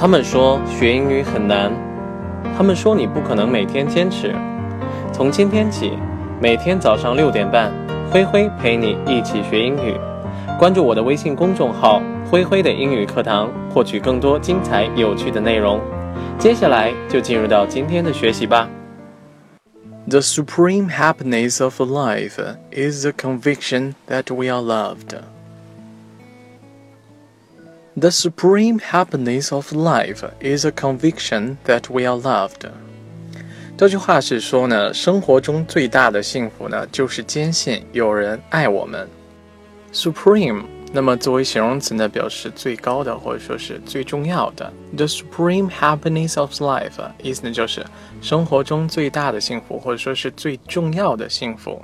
他们说学英语很难，他们说你不可能每天坚持。从今天起，每天早上六点半，灰灰陪你一起学英语。关注我的微信公众号“灰灰的英语课堂”，获取更多精彩有趣的内容。接下来就进入到今天的学习吧。The supreme happiness of life is the conviction that we are loved. The supreme happiness of life is a conviction that we are loved. 这句话是说呢，生活中最大的幸福呢，就是坚信有人爱我们。Supreme，那么作为形容词呢，表示最高的或者说是最重要的。The supreme happiness of life，意思呢就是生活中最大的幸福，或者说是最重要的幸福。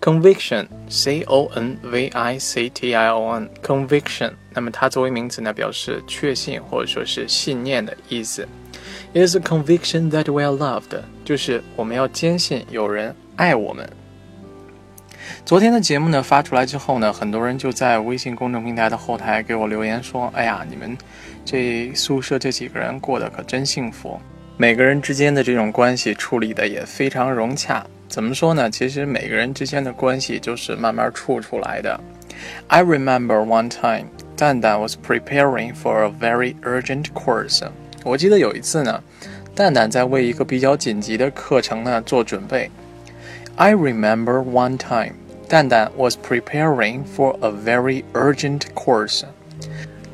Conviction，C O N V I C T I O N，conviction。那么它作为名词呢，表示确信或者说是信念的意思。It is a conviction that we are loved，就是我们要坚信有人爱我们。昨天的节目呢发出来之后呢，很多人就在微信公众平台的后台给我留言说：“哎呀，你们这宿舍这几个人过得可真幸福，每个人之间的这种关系处理的也非常融洽。”怎么说呢？其实每个人之间的关系就是慢慢处出来的。I remember one time, 蛋蛋 was preparing for a very urgent course。我记得有一次呢，蛋蛋在为一个比较紧急的课程呢做准备。I remember one time, 蛋蛋 was preparing for a very urgent course。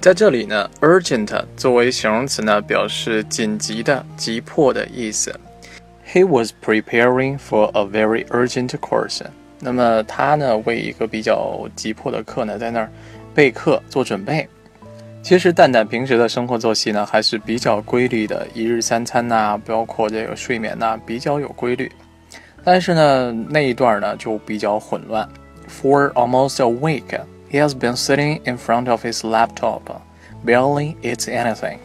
在这里呢，urgent 作为形容词呢，表示紧急的、急迫的意思。He was preparing for a very urgent course。那么他呢，为一个比较急迫的课呢，在那儿备课做准备。其实蛋蛋平时的生活作息呢，还是比较规律的，一日三餐呐，包括这个睡眠呐，比较有规律。但是呢，那一段呢就比较混乱。For almost a week, he has been sitting in front of his laptop, barely eats anything.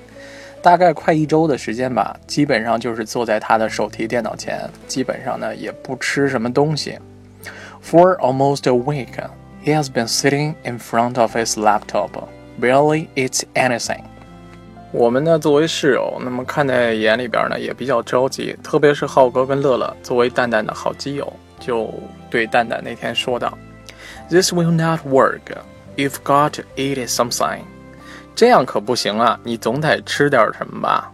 大概快一周的时间吧，基本上就是坐在他的手提电脑前，基本上呢也不吃什么东西。For almost a week, he has been sitting in front of his laptop, barely eats anything. 我们呢作为室友，那么看在眼里边呢也比较着急，特别是浩哥跟乐乐作为蛋蛋的好基友，就对蛋蛋那天说道：“This will not work. You've got to eat something.” 这样可不行啊！你总得吃点什么吧。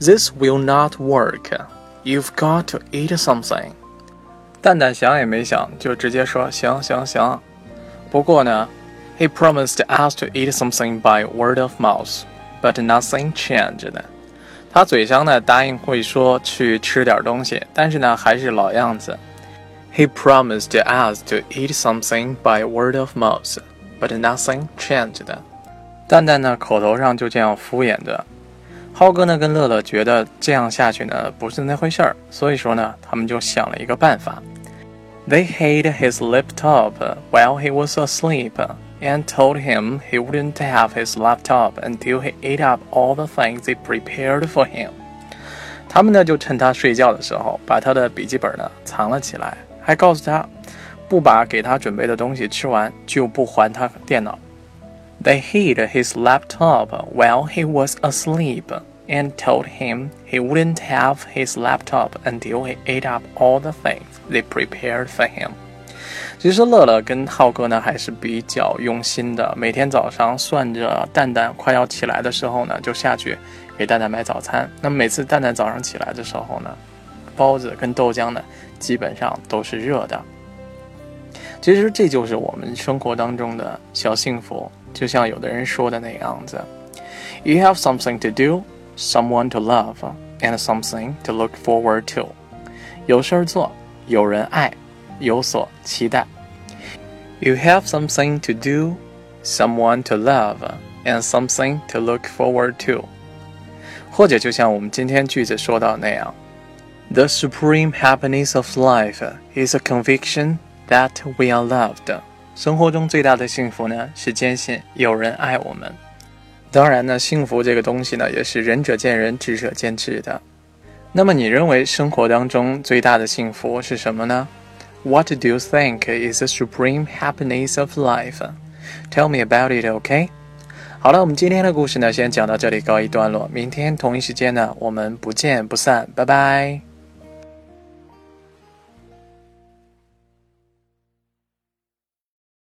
This will not work. You've got to eat something. 蛋蛋想也没想，就直接说行行行。不过呢，He promised us to eat something by word of mouth, but nothing changed. 他嘴上呢答应会说去吃点东西，但是呢还是老样子。He promised us to eat something by word of mouth, but nothing changed. 蛋蛋呢，口头上就这样敷衍着。浩哥呢，跟乐乐觉得这样下去呢，不是那回事儿，所以说呢，他们就想了一个办法。They hid his laptop while he was asleep and told him he wouldn't have his laptop until he ate up all the things they prepared for him。他们呢，就趁他睡觉的时候，把他的笔记本呢藏了起来，还告诉他，不把给他准备的东西吃完，就不还他电脑。They hid his laptop while he was asleep and told him he wouldn't have his laptop until he ate up all the things they prepared for him. 其实乐乐跟浩哥呢还是比较用心的，每天早上算着蛋蛋快要起来的时候呢，就下去给蛋蛋买早餐。那每次蛋蛋早上起来的时候呢，包子跟豆浆呢基本上都是热的。其实这就是我们生活当中的小幸福。就像有的人说的那样子，You have something to do, someone to love, and something to look forward to。有事儿做，有人爱，有所期待。You have something to do, someone to love, and something to look forward to。或者就像我们今天句子说到那样，The supreme happiness of life is a conviction that we are loved。 生活中最大的幸福呢，是坚信有人爱我们。当然呢，幸福这个东西呢，也是仁者见仁，智者见智的。那么，你认为生活当中最大的幸福是什么呢？What do you think is the supreme happiness of life? Tell me about it, OK? 好了，我们今天的故事呢，先讲到这里，告一段落。明天同一时间呢，我们不见不散，拜拜。